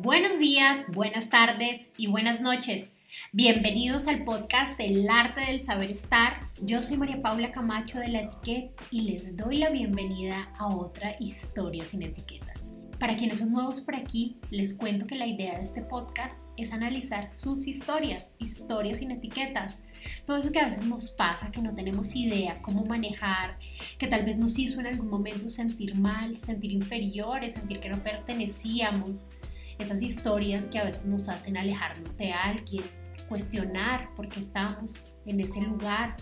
Buenos días, buenas tardes y buenas noches. Bienvenidos al podcast El arte del saber estar. Yo soy María Paula Camacho de la Etiqueta y les doy la bienvenida a otra historia sin etiquetas. Para quienes son nuevos por aquí, les cuento que la idea de este podcast es analizar sus historias, historias sin etiquetas. Todo eso que a veces nos pasa, que no tenemos idea cómo manejar, que tal vez nos hizo en algún momento sentir mal, sentir inferiores, sentir que no pertenecíamos. Esas historias que a veces nos hacen alejarnos de alguien, cuestionar por qué estamos en ese lugar.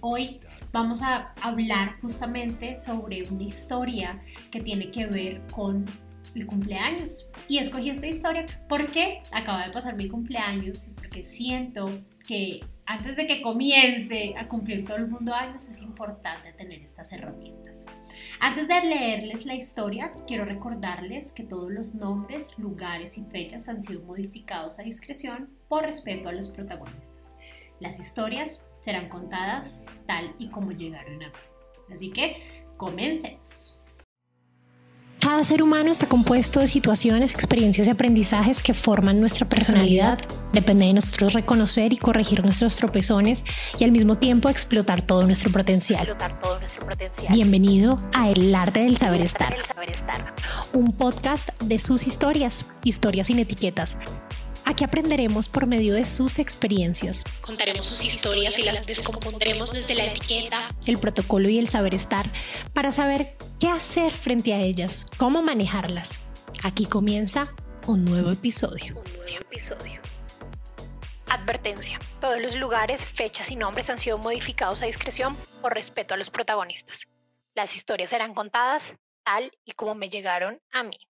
Hoy vamos a hablar justamente sobre una historia que tiene que ver con el cumpleaños. Y escogí esta historia porque acaba de pasar mi cumpleaños y porque siento que antes de que comience a cumplir todo el mundo años es importante tener estas herramientas. Antes de leerles la historia, quiero recordarles que todos los nombres, lugares y fechas han sido modificados a discreción por respeto a los protagonistas. Las historias serán contadas tal y como llegaron a mí. Así que, comencemos. Cada ser humano está compuesto de situaciones, experiencias y aprendizajes que forman nuestra personalidad. Depende de nosotros reconocer y corregir nuestros tropezones y al mismo tiempo explotar todo nuestro potencial. Bienvenido a El Arte del Saber Estar. Un podcast de sus historias, historias sin etiquetas Aquí aprenderemos por medio de sus experiencias. Contaremos sus historias y las descompondremos desde la etiqueta, el protocolo y el saber estar para saber qué hacer frente a ellas, cómo manejarlas. Aquí comienza un nuevo episodio. Un nuevo episodio. Advertencia. Todos los lugares, fechas y nombres han sido modificados a discreción por respeto a los protagonistas. Las historias serán contadas tal y como me llegaron a mí.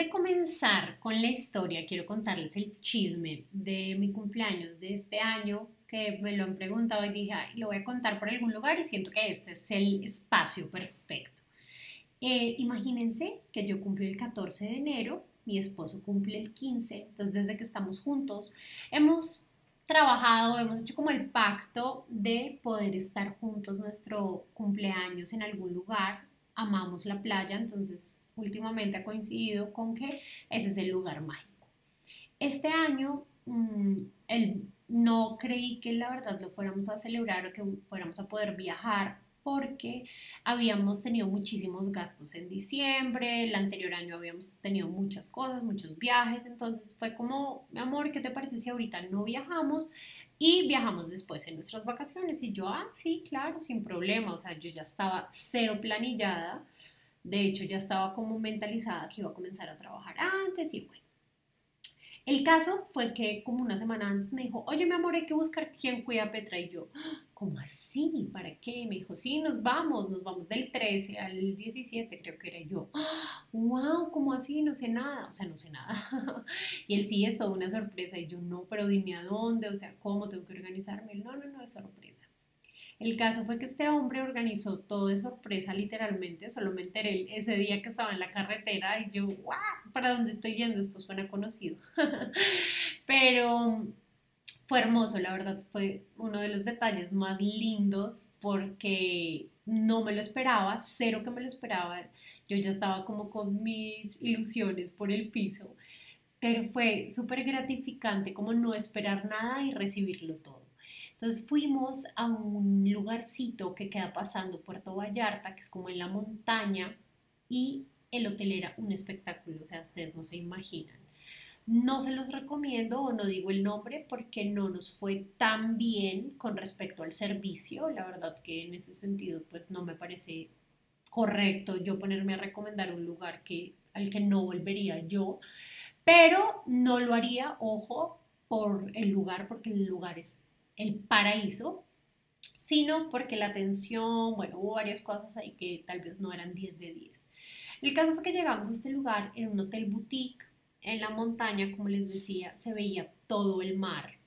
De comenzar con la historia, quiero contarles el chisme de mi cumpleaños de este año, que me lo han preguntado y dije, lo voy a contar por algún lugar y siento que este es el espacio perfecto. Eh, imagínense que yo cumplí el 14 de enero, mi esposo cumple el 15, entonces desde que estamos juntos hemos trabajado, hemos hecho como el pacto de poder estar juntos nuestro cumpleaños en algún lugar, amamos la playa, entonces últimamente ha coincidido con que ese es el lugar mágico. Este año mm, no creí que la verdad lo fuéramos a celebrar o que fuéramos a poder viajar porque habíamos tenido muchísimos gastos en diciembre, el anterior año habíamos tenido muchas cosas, muchos viajes, entonces fue como, mi amor, ¿qué te parece si ahorita no viajamos y viajamos después en nuestras vacaciones? Y yo, ah, sí, claro, sin problema, o sea, yo ya estaba cero planillada de hecho, ya estaba como mentalizada que iba a comenzar a trabajar antes y bueno. El caso fue que como una semana antes me dijo, oye mi amor, hay que buscar quién cuida a Petra y yo, ¿cómo así? ¿Para qué? Me dijo, sí, nos vamos, nos vamos del 13 al 17, creo que era yo. ¡Wow! ¿Cómo así? No sé nada, o sea, no sé nada. y él sí, es toda una sorpresa y yo no, pero dime a dónde, o sea, ¿cómo tengo que organizarme? No, no, no, es sorpresa. El caso fue que este hombre organizó todo de sorpresa literalmente, solo me enteré ese día que estaba en la carretera y yo, ¡guau! ¿Para dónde estoy yendo? Esto suena conocido. Pero fue hermoso, la verdad, fue uno de los detalles más lindos porque no me lo esperaba, cero que me lo esperaba. Yo ya estaba como con mis ilusiones por el piso, pero fue súper gratificante como no esperar nada y recibirlo todo. Entonces fuimos a un lugarcito que queda pasando Puerto Vallarta, que es como en la montaña, y el hotel era un espectáculo, o sea, ustedes no se imaginan. No se los recomiendo o no digo el nombre porque no nos fue tan bien con respecto al servicio. La verdad que en ese sentido pues no me parece correcto yo ponerme a recomendar un lugar que, al que no volvería yo, pero no lo haría, ojo, por el lugar porque el lugar es el paraíso, sino porque la atención, bueno, hubo varias cosas ahí que tal vez no eran 10 de 10. El caso fue que llegamos a este lugar en un hotel boutique en la montaña, como les decía, se veía todo el mar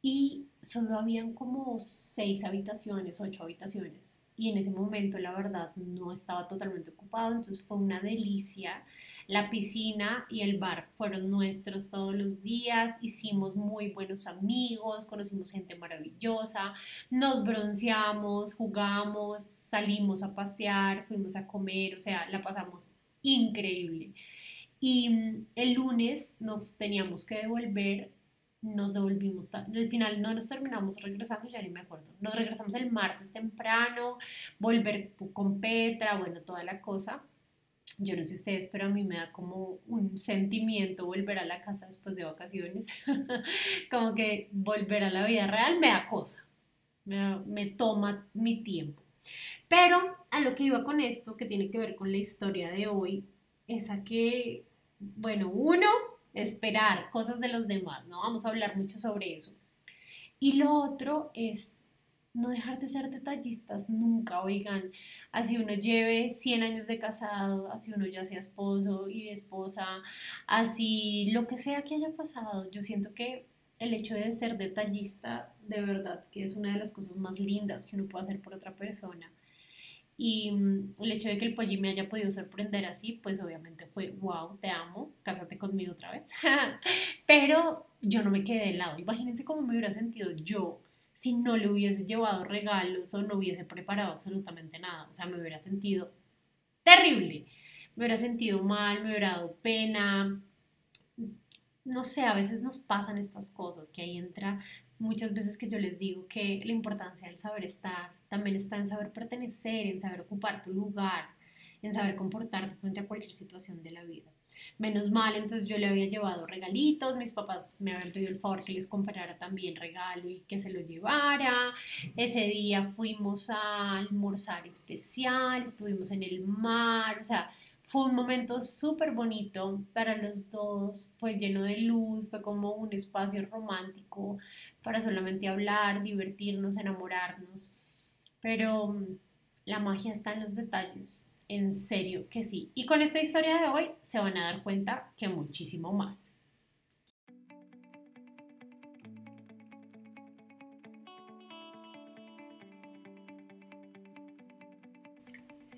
y solo habían como seis habitaciones, ocho habitaciones y en ese momento la verdad no estaba totalmente ocupado, entonces fue una delicia. La piscina y el bar fueron nuestros todos los días, hicimos muy buenos amigos, conocimos gente maravillosa, nos bronceamos, jugamos, salimos a pasear, fuimos a comer, o sea, la pasamos increíble. Y mm, el lunes nos teníamos que devolver nos devolvimos, al final no nos terminamos regresando, ya ni me acuerdo, nos regresamos el martes temprano, volver con Petra, bueno, toda la cosa. Yo no sé ustedes, pero a mí me da como un sentimiento volver a la casa después de vacaciones, como que volver a la vida real me da cosa, me, me toma mi tiempo. Pero a lo que iba con esto, que tiene que ver con la historia de hoy, es a que, bueno, uno, esperar cosas de los demás, ¿no? Vamos a hablar mucho sobre eso. Y lo otro es no dejar de ser detallistas nunca, oigan, así uno lleve 100 años de casado, así uno ya sea esposo y esposa, así lo que sea que haya pasado, yo siento que el hecho de ser detallista, de verdad, que es una de las cosas más lindas que uno puede hacer por otra persona. Y mm, el hecho de que el pollo me haya podido sorprender así, pues obviamente fue, wow, te amo, cásate conmigo otra vez. Pero yo no me quedé de lado. Imagínense cómo me hubiera sentido yo si no le hubiese llevado regalos o no hubiese preparado absolutamente nada. O sea, me hubiera sentido terrible. Me hubiera sentido mal, me hubiera dado pena. No sé, a veces nos pasan estas cosas, que ahí entra muchas veces que yo les digo que la importancia del saber estar también está en saber pertenecer, en saber ocupar tu lugar, en saber comportarte frente a cualquier situación de la vida. Menos mal, entonces yo le había llevado regalitos, mis papás me habían pedido el favor que les comprara también regalo y que se lo llevara. Ese día fuimos a almorzar especial, estuvimos en el mar, o sea, fue un momento súper bonito para los dos, fue lleno de luz, fue como un espacio romántico para solamente hablar, divertirnos, enamorarnos. Pero mm, la magia está en los detalles, en serio que sí. Y con esta historia de hoy se van a dar cuenta que muchísimo más.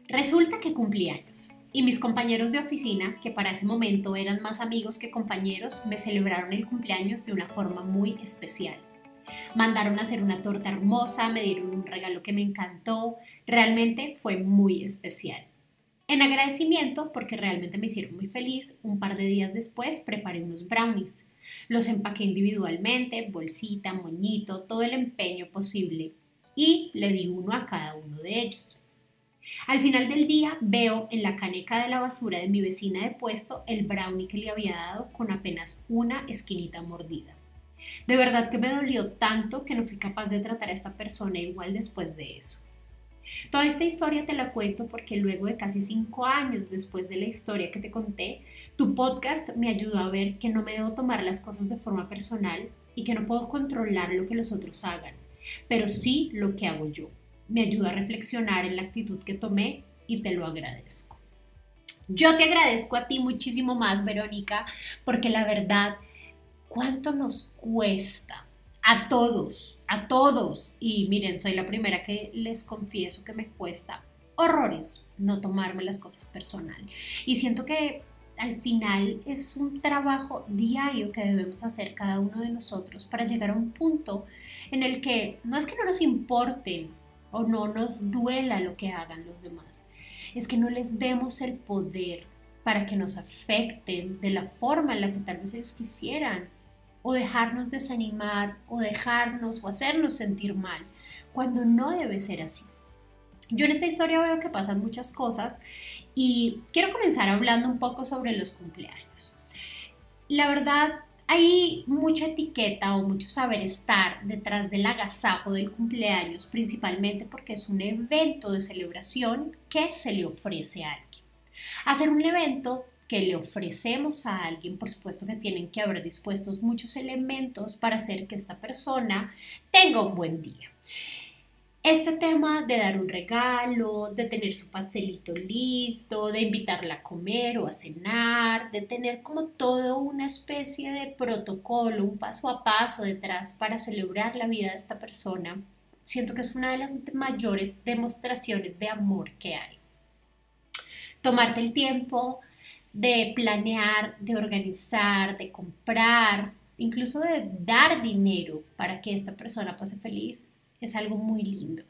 Resulta que cumplí años y mis compañeros de oficina, que para ese momento eran más amigos que compañeros, me celebraron el cumpleaños de una forma muy especial. Mandaron a hacer una torta hermosa, me dieron un regalo que me encantó, realmente fue muy especial. En agradecimiento, porque realmente me hicieron muy feliz, un par de días después preparé unos brownies. Los empaqué individualmente, bolsita, moñito, todo el empeño posible y le di uno a cada uno de ellos. Al final del día veo en la caneca de la basura de mi vecina de puesto el brownie que le había dado con apenas una esquinita mordida. De verdad que me dolió tanto que no fui capaz de tratar a esta persona igual después de eso. Toda esta historia te la cuento porque luego de casi cinco años después de la historia que te conté, tu podcast me ayudó a ver que no me debo tomar las cosas de forma personal y que no puedo controlar lo que los otros hagan, pero sí lo que hago yo. Me ayuda a reflexionar en la actitud que tomé y te lo agradezco. Yo te agradezco a ti muchísimo más, Verónica, porque la verdad ¿Cuánto nos cuesta? A todos, a todos. Y miren, soy la primera que les confieso que me cuesta horrores no tomarme las cosas personal. Y siento que al final es un trabajo diario que debemos hacer cada uno de nosotros para llegar a un punto en el que no es que no nos importen o no nos duela lo que hagan los demás, es que no les demos el poder para que nos afecten de la forma en la que tal vez ellos quisieran o dejarnos desanimar o dejarnos o hacernos sentir mal, cuando no debe ser así. Yo en esta historia veo que pasan muchas cosas y quiero comenzar hablando un poco sobre los cumpleaños. La verdad, hay mucha etiqueta o mucho saber estar detrás del agasajo del cumpleaños, principalmente porque es un evento de celebración que se le ofrece a alguien. Hacer un evento que le ofrecemos a alguien, por supuesto que tienen que haber dispuestos muchos elementos para hacer que esta persona tenga un buen día. Este tema de dar un regalo, de tener su pastelito listo, de invitarla a comer o a cenar, de tener como todo una especie de protocolo, un paso a paso detrás para celebrar la vida de esta persona, Siento que es una de las mayores demostraciones de amor que hay. Tomarte el tiempo de planear, de organizar, de comprar, incluso de dar dinero para que esta persona pase feliz, es algo muy lindo.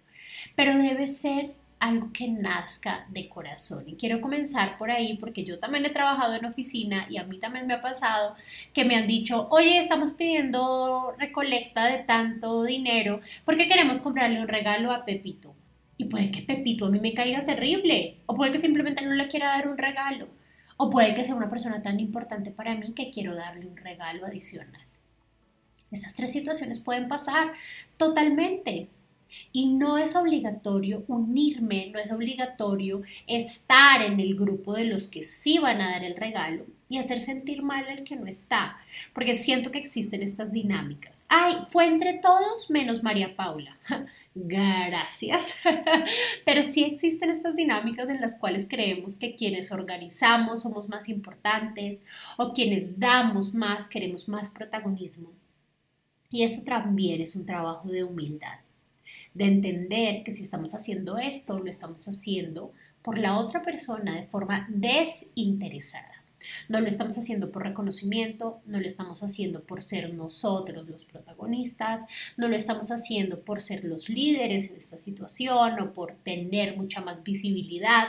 Pero debe ser algo que nazca de corazón. Y quiero comenzar por ahí porque yo también he trabajado en oficina y a mí también me ha pasado que me han dicho, oye, estamos pidiendo recolecta de tanto dinero porque queremos comprarle un regalo a Pepito. Y puede que Pepito a mí me caiga terrible o puede que simplemente no le quiera dar un regalo. O puede que sea una persona tan importante para mí que quiero darle un regalo adicional. Esas tres situaciones pueden pasar totalmente. Y no es obligatorio unirme, no es obligatorio estar en el grupo de los que sí van a dar el regalo y hacer sentir mal al que no está, porque siento que existen estas dinámicas. Ay, fue entre todos menos María Paula. Gracias. Pero sí existen estas dinámicas en las cuales creemos que quienes organizamos somos más importantes o quienes damos más queremos más protagonismo. Y eso también es un trabajo de humildad de entender que si estamos haciendo esto, lo estamos haciendo por la otra persona de forma desinteresada. No lo estamos haciendo por reconocimiento, no lo estamos haciendo por ser nosotros los protagonistas, no lo estamos haciendo por ser los líderes en esta situación o por tener mucha más visibilidad,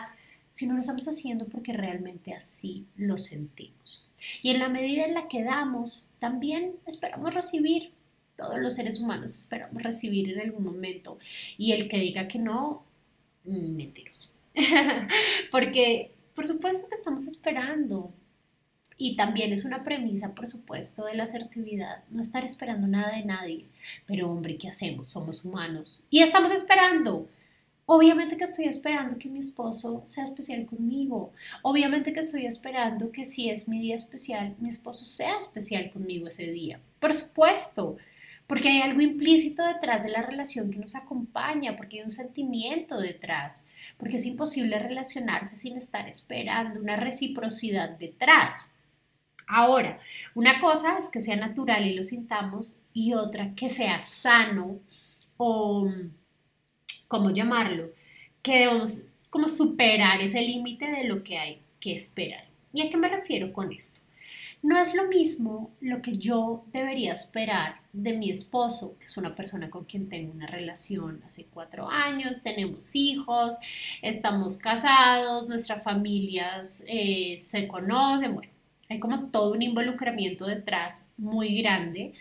sino lo estamos haciendo porque realmente así lo sentimos. Y en la medida en la que damos, también esperamos recibir todos los seres humanos esperamos recibir en algún momento. Y el que diga que no, mentiroso. Porque, por supuesto que estamos esperando. Y también es una premisa, por supuesto, de la asertividad, no estar esperando nada de nadie. Pero, hombre, ¿qué hacemos? Somos humanos. Y estamos esperando. Obviamente que estoy esperando que mi esposo sea especial conmigo. Obviamente que estoy esperando que si es mi día especial, mi esposo sea especial conmigo ese día. Por supuesto porque hay algo implícito detrás de la relación que nos acompaña, porque hay un sentimiento detrás, porque es imposible relacionarse sin estar esperando una reciprocidad detrás. Ahora, una cosa es que sea natural y lo sintamos y otra que sea sano o, ¿cómo llamarlo? Que debemos como superar ese límite de lo que hay que esperar. ¿Y a qué me refiero con esto? No es lo mismo lo que yo debería esperar de mi esposo, que es una persona con quien tengo una relación hace cuatro años, tenemos hijos, estamos casados, nuestras familias eh, se conocen, bueno, hay como todo un involucramiento detrás muy grande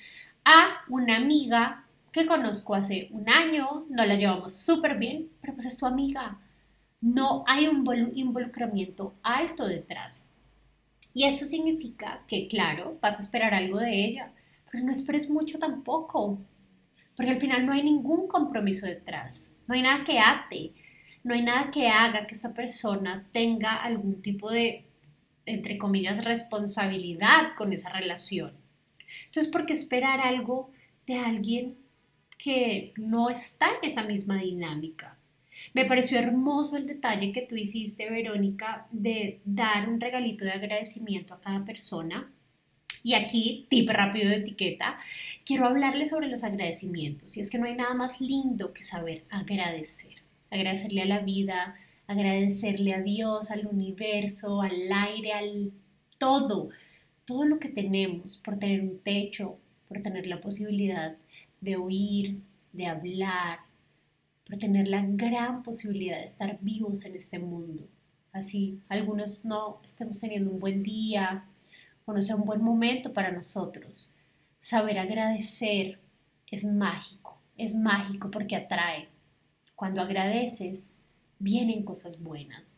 a una amiga que conozco hace un año, no la llevamos súper bien, pero pues es tu amiga. No hay un involucramiento alto detrás. Y esto significa que, claro, vas a esperar algo de ella, pero no esperes mucho tampoco, porque al final no hay ningún compromiso detrás, no hay nada que ate, no hay nada que haga que esta persona tenga algún tipo de, entre comillas, responsabilidad con esa relación. Entonces, ¿por qué esperar algo de alguien que no está en esa misma dinámica? Me pareció hermoso el detalle que tú hiciste, Verónica, de dar un regalito de agradecimiento a cada persona. Y aquí, tip rápido de etiqueta, quiero hablarle sobre los agradecimientos. Y es que no hay nada más lindo que saber agradecer. Agradecerle a la vida, agradecerle a Dios, al universo, al aire, al todo, todo lo que tenemos por tener un techo, por tener la posibilidad de oír, de hablar, por tener la gran posibilidad de estar vivos en este mundo. Así algunos no estemos teniendo un buen día o un buen momento para nosotros. Saber agradecer es mágico, es mágico porque atrae. Cuando agradeces, vienen cosas buenas.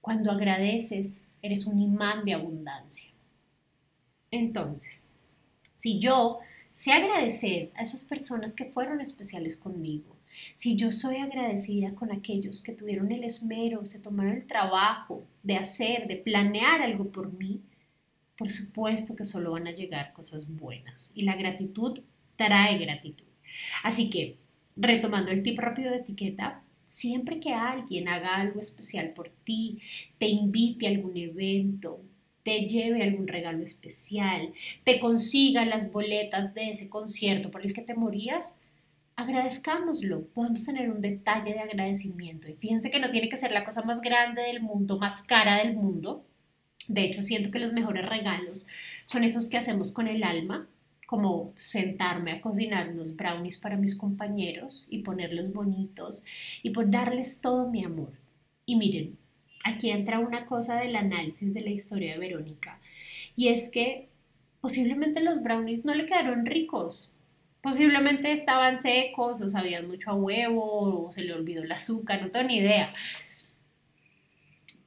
Cuando agradeces, eres un imán de abundancia. Entonces, si yo sé agradecer a esas personas que fueron especiales conmigo, si yo soy agradecida con aquellos que tuvieron el esmero, se tomaron el trabajo de hacer, de planear algo por mí, por supuesto que solo van a llegar cosas buenas. Y la gratitud trae gratitud. Así que, retomando el tip rápido de etiqueta, siempre que alguien haga algo especial por ti, te invite a algún evento, te lleve algún regalo especial, te consiga las boletas de ese concierto por el que te morías, agradezcámoslo, podemos tener un detalle de agradecimiento. Y fíjense que no tiene que ser la cosa más grande del mundo, más cara del mundo. De hecho, siento que los mejores regalos son esos que hacemos con el alma, como sentarme a cocinar unos brownies para mis compañeros y ponerlos bonitos y por darles todo mi amor. Y miren, aquí entra una cosa del análisis de la historia de Verónica, y es que posiblemente los brownies no le quedaron ricos, posiblemente estaban secos o sabían mucho a huevo o se le olvidó el azúcar, no tengo ni idea.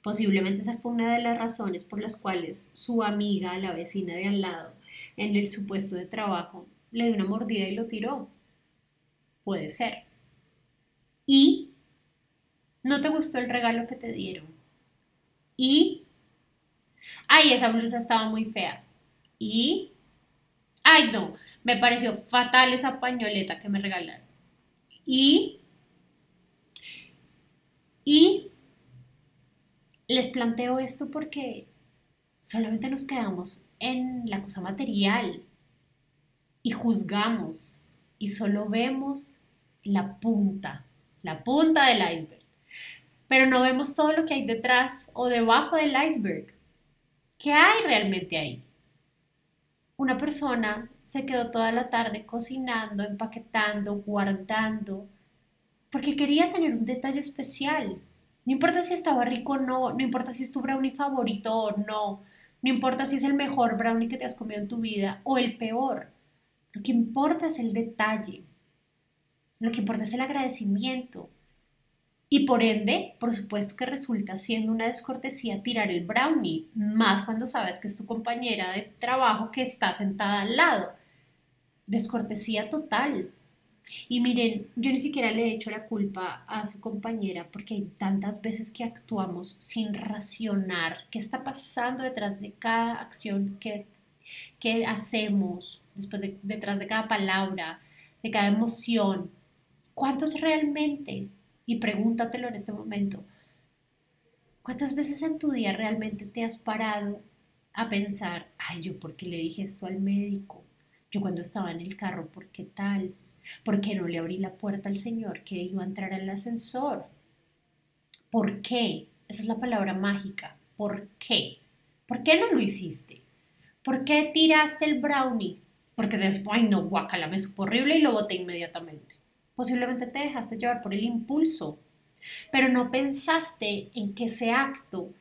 Posiblemente esa fue una de las razones por las cuales su amiga, la vecina de al lado, en el supuesto de trabajo, le dio una mordida y lo tiró. Puede ser. Y no te gustó el regalo que te dieron. Y, ay, esa blusa estaba muy fea. Y, ay, no, me pareció fatal esa pañoleta que me regalaron. Y, y les planteo esto porque solamente nos quedamos en la cosa material y juzgamos y solo vemos la punta, la punta del iceberg. Pero no vemos todo lo que hay detrás o debajo del iceberg. ¿Qué hay realmente ahí? Una persona se quedó toda la tarde cocinando, empaquetando, guardando, porque quería tener un detalle especial. No importa si estaba rico o no, no importa si es tu brownie favorito o no, no importa si es el mejor brownie que te has comido en tu vida o el peor. Lo que importa es el detalle. Lo que importa es el agradecimiento. Y por ende, por supuesto que resulta siendo una descortesía tirar el brownie, más cuando sabes que es tu compañera de trabajo que está sentada al lado. Descortesía total. Y miren, yo ni siquiera le he hecho la culpa a su compañera porque hay tantas veces que actuamos sin racionar qué está pasando detrás de cada acción que, que hacemos, después de, detrás de cada palabra, de cada emoción. ¿Cuántos realmente y pregúntatelo en este momento. ¿Cuántas veces en tu día realmente te has parado a pensar, ay, yo por qué le dije esto al médico? Yo cuando estaba en el carro, ¿por qué tal? ¿Por qué no le abrí la puerta al Señor que iba a entrar al ascensor? ¿Por qué? Esa es la palabra mágica. ¿Por qué? ¿Por qué no lo hiciste? ¿Por qué tiraste el brownie? Porque después, ay no, guacala, me supo horrible y lo boté inmediatamente. Posiblemente te dejaste llevar por el impulso, pero no pensaste en que ese acto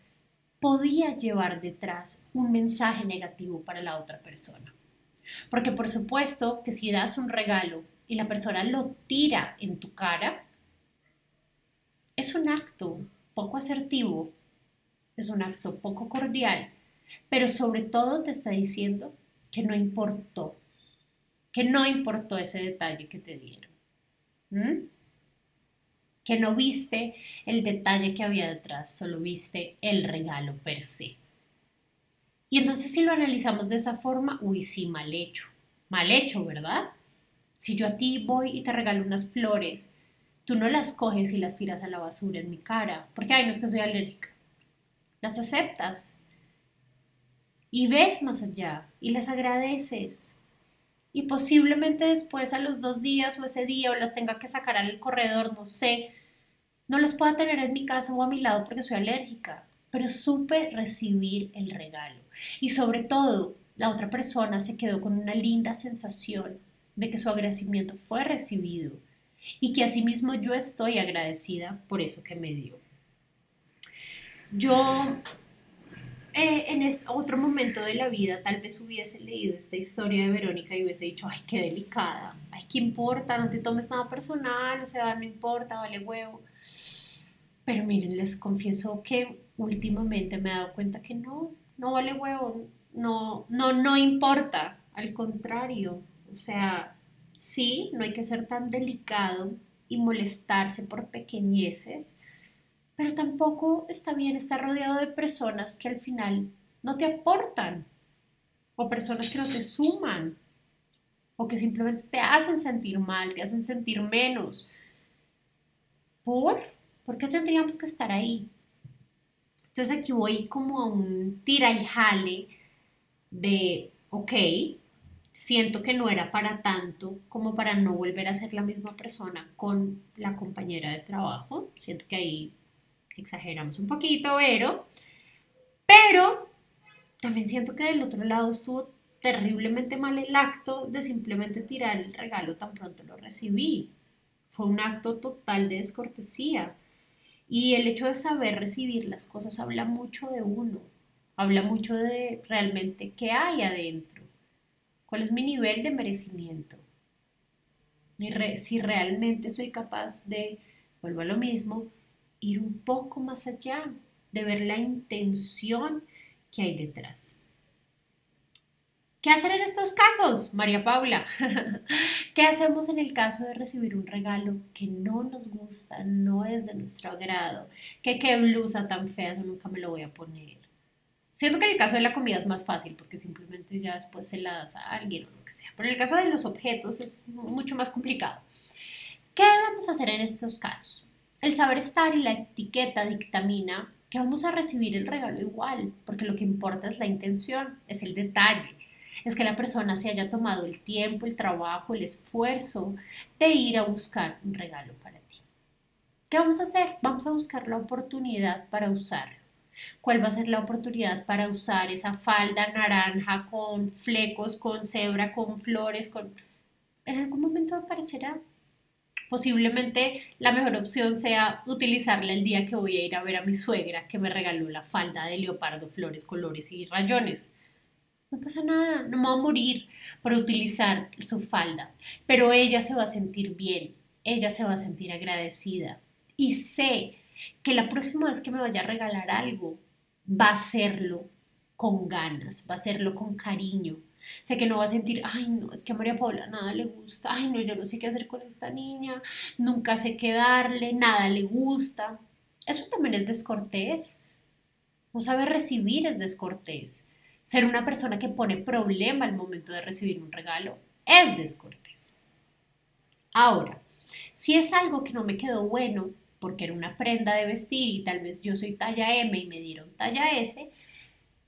podía llevar detrás un mensaje negativo para la otra persona. Porque por supuesto que si das un regalo y la persona lo tira en tu cara, es un acto poco asertivo, es un acto poco cordial, pero sobre todo te está diciendo que no importó, que no importó ese detalle que te dieron. Que no viste el detalle que había detrás, solo viste el regalo per se. Y entonces si lo analizamos de esa forma, uy, sí, mal hecho. Mal hecho, ¿verdad? Si yo a ti voy y te regalo unas flores, tú no las coges y las tiras a la basura en mi cara, porque, ay, no es que soy alérgica. Las aceptas y ves más allá y las agradeces. Y posiblemente después a los dos días o ese día o las tenga que sacar al corredor, no sé, no las pueda tener en mi casa o a mi lado porque soy alérgica, pero supe recibir el regalo. Y sobre todo la otra persona se quedó con una linda sensación de que su agradecimiento fue recibido y que asimismo yo estoy agradecida por eso que me dio. Yo eh, en este otro momento de la vida tal vez hubiese leído esta historia de Verónica y hubiese dicho, ay, qué delicada, ay, qué importa, no te tomes nada personal, o sea, no importa, vale huevo. Pero miren, les confieso que últimamente me he dado cuenta que no, no vale huevo, no, no, no importa, al contrario, o sea, sí, no hay que ser tan delicado y molestarse por pequeñeces, pero tampoco está bien estar rodeado de personas que al final no te aportan o personas que no te suman o que simplemente te hacen sentir mal, te hacen sentir menos. ¿Por? ¿Por qué tendríamos que estar ahí? Entonces aquí voy como a un tira y jale de, ok, siento que no era para tanto como para no volver a ser la misma persona con la compañera de trabajo. Siento que ahí exageramos un poquito, pero, pero también siento que del otro lado estuvo terriblemente mal el acto de simplemente tirar el regalo tan pronto lo recibí. Fue un acto total de descortesía. Y el hecho de saber recibir las cosas habla mucho de uno, habla mucho de realmente qué hay adentro, cuál es mi nivel de merecimiento. Si realmente soy capaz de, vuelvo a lo mismo, ir un poco más allá, de ver la intención que hay detrás. ¿Qué hacer en estos casos, María Paula? ¿Qué hacemos en el caso de recibir un regalo que no nos gusta, no es de nuestro agrado? Que qué blusa tan fea, eso nunca me lo voy a poner. Siento que en el caso de la comida es más fácil porque simplemente ya después se la das a alguien o lo que sea. Pero en el caso de los objetos es mucho más complicado. ¿Qué debemos hacer en estos casos? El saber estar y la etiqueta dictamina que vamos a recibir el regalo igual, porque lo que importa es la intención, es el detalle es que la persona se haya tomado el tiempo, el trabajo, el esfuerzo de ir a buscar un regalo para ti. ¿Qué vamos a hacer? Vamos a buscar la oportunidad para usarlo. ¿Cuál va a ser la oportunidad para usar esa falda naranja con flecos, con cebra, con flores, con... En algún momento aparecerá. Posiblemente la mejor opción sea utilizarla el día que voy a ir a ver a mi suegra que me regaló la falda de leopardo, flores, colores y rayones. No pasa nada, no me va a morir por utilizar su falda, pero ella se va a sentir bien, ella se va a sentir agradecida. Y sé que la próxima vez que me vaya a regalar algo, va a hacerlo con ganas, va a hacerlo con cariño. Sé que no va a sentir, ay, no, es que a María Paula nada le gusta, ay, no, yo no sé qué hacer con esta niña, nunca sé qué darle, nada le gusta. Eso también es descortés. No saber recibir es descortés. Ser una persona que pone problema al momento de recibir un regalo es descortés. Ahora, si es algo que no me quedó bueno, porque era una prenda de vestir y tal vez yo soy talla M y me dieron talla S,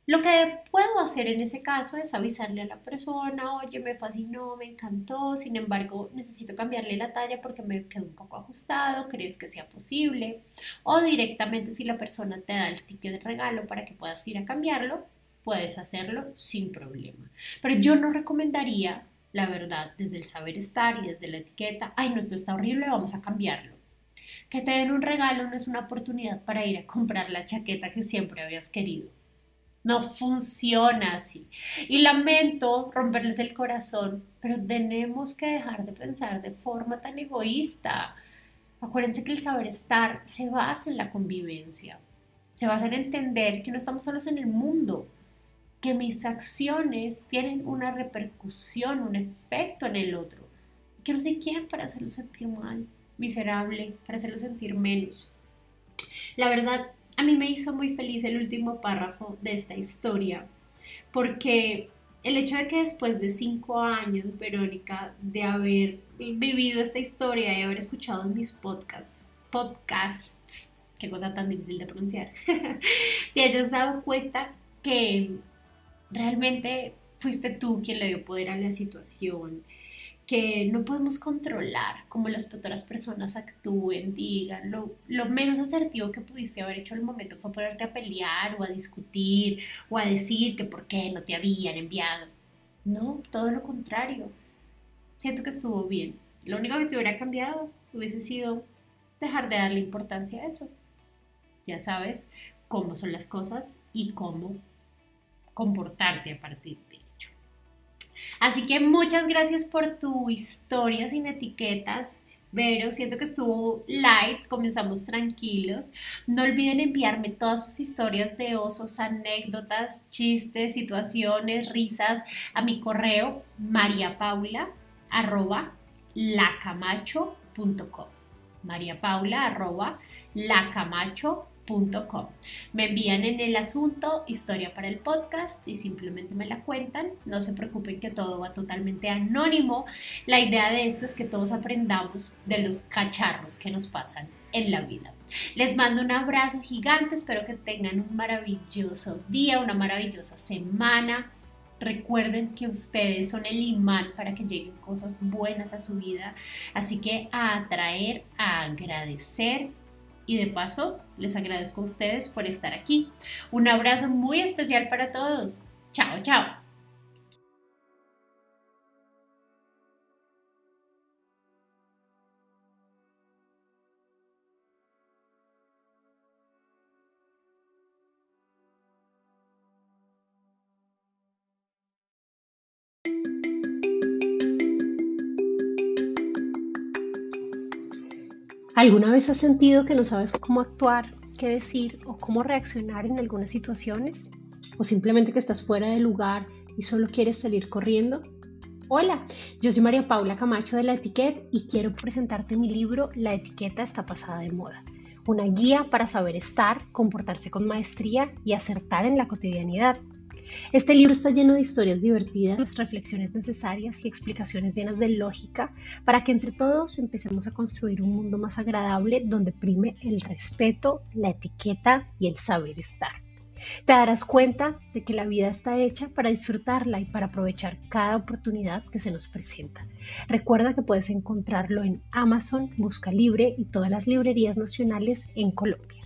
lo que puedo hacer en ese caso es avisarle a la persona, oye, me fascinó, me encantó, sin embargo, necesito cambiarle la talla porque me quedó un poco ajustado, ¿crees que sea posible? O directamente si la persona te da el ticket de regalo para que puedas ir a cambiarlo, puedes hacerlo sin problema. Pero yo no recomendaría, la verdad, desde el saber estar y desde la etiqueta, ay, no, esto está horrible, vamos a cambiarlo. Que te den un regalo no es una oportunidad para ir a comprar la chaqueta que siempre habías querido. No funciona así. Y lamento romperles el corazón, pero tenemos que dejar de pensar de forma tan egoísta. Acuérdense que el saber estar se basa en la convivencia, se basa en entender que no estamos solos en el mundo, que mis acciones tienen una repercusión, un efecto en el otro. Que no sé quién para hacerlo sentir mal, miserable, para hacerlo sentir menos. La verdad, a mí me hizo muy feliz el último párrafo de esta historia, porque el hecho de que después de cinco años, Verónica, de haber vivido esta historia y haber escuchado mis podcasts, podcasts, qué cosa tan difícil de pronunciar, te hayas dado cuenta que realmente fuiste tú quien le dio poder a la situación, que no podemos controlar cómo las otras personas actúen, digan. Lo, menos asertivo que pudiste haber hecho el momento fue ponerte a pelear o a discutir o a decir que por qué no te habían enviado. No, todo lo contrario. Siento que estuvo bien. Lo único que te hubiera cambiado hubiese sido dejar de darle importancia a eso. Ya sabes cómo son las cosas y cómo comportarte a partir de. Así que muchas gracias por tu historia sin etiquetas. Vero, siento que estuvo light, comenzamos tranquilos. No olviden enviarme todas sus historias de osos, anécdotas, chistes, situaciones, risas a mi correo mariapaula arroba me envían en el asunto historia para el podcast y simplemente me la cuentan. No se preocupen que todo va totalmente anónimo. La idea de esto es que todos aprendamos de los cacharros que nos pasan en la vida. Les mando un abrazo gigante, espero que tengan un maravilloso día, una maravillosa semana. Recuerden que ustedes son el imán para que lleguen cosas buenas a su vida. Así que a atraer, a agradecer y de paso les agradezco a ustedes por estar aquí. Un abrazo muy especial para todos. Chao, chao. ¿Alguna vez has sentido que no sabes cómo actuar, qué decir o cómo reaccionar en algunas situaciones? ¿O simplemente que estás fuera de lugar y solo quieres salir corriendo? Hola, yo soy María Paula Camacho de La Etiqueta y quiero presentarte mi libro La etiqueta está pasada de moda, una guía para saber estar, comportarse con maestría y acertar en la cotidianidad. Este libro está lleno de historias divertidas, reflexiones necesarias y explicaciones llenas de lógica para que entre todos empecemos a construir un mundo más agradable donde prime el respeto, la etiqueta y el saber estar. Te darás cuenta de que la vida está hecha para disfrutarla y para aprovechar cada oportunidad que se nos presenta. Recuerda que puedes encontrarlo en Amazon, Busca Libre y todas las librerías nacionales en Colombia.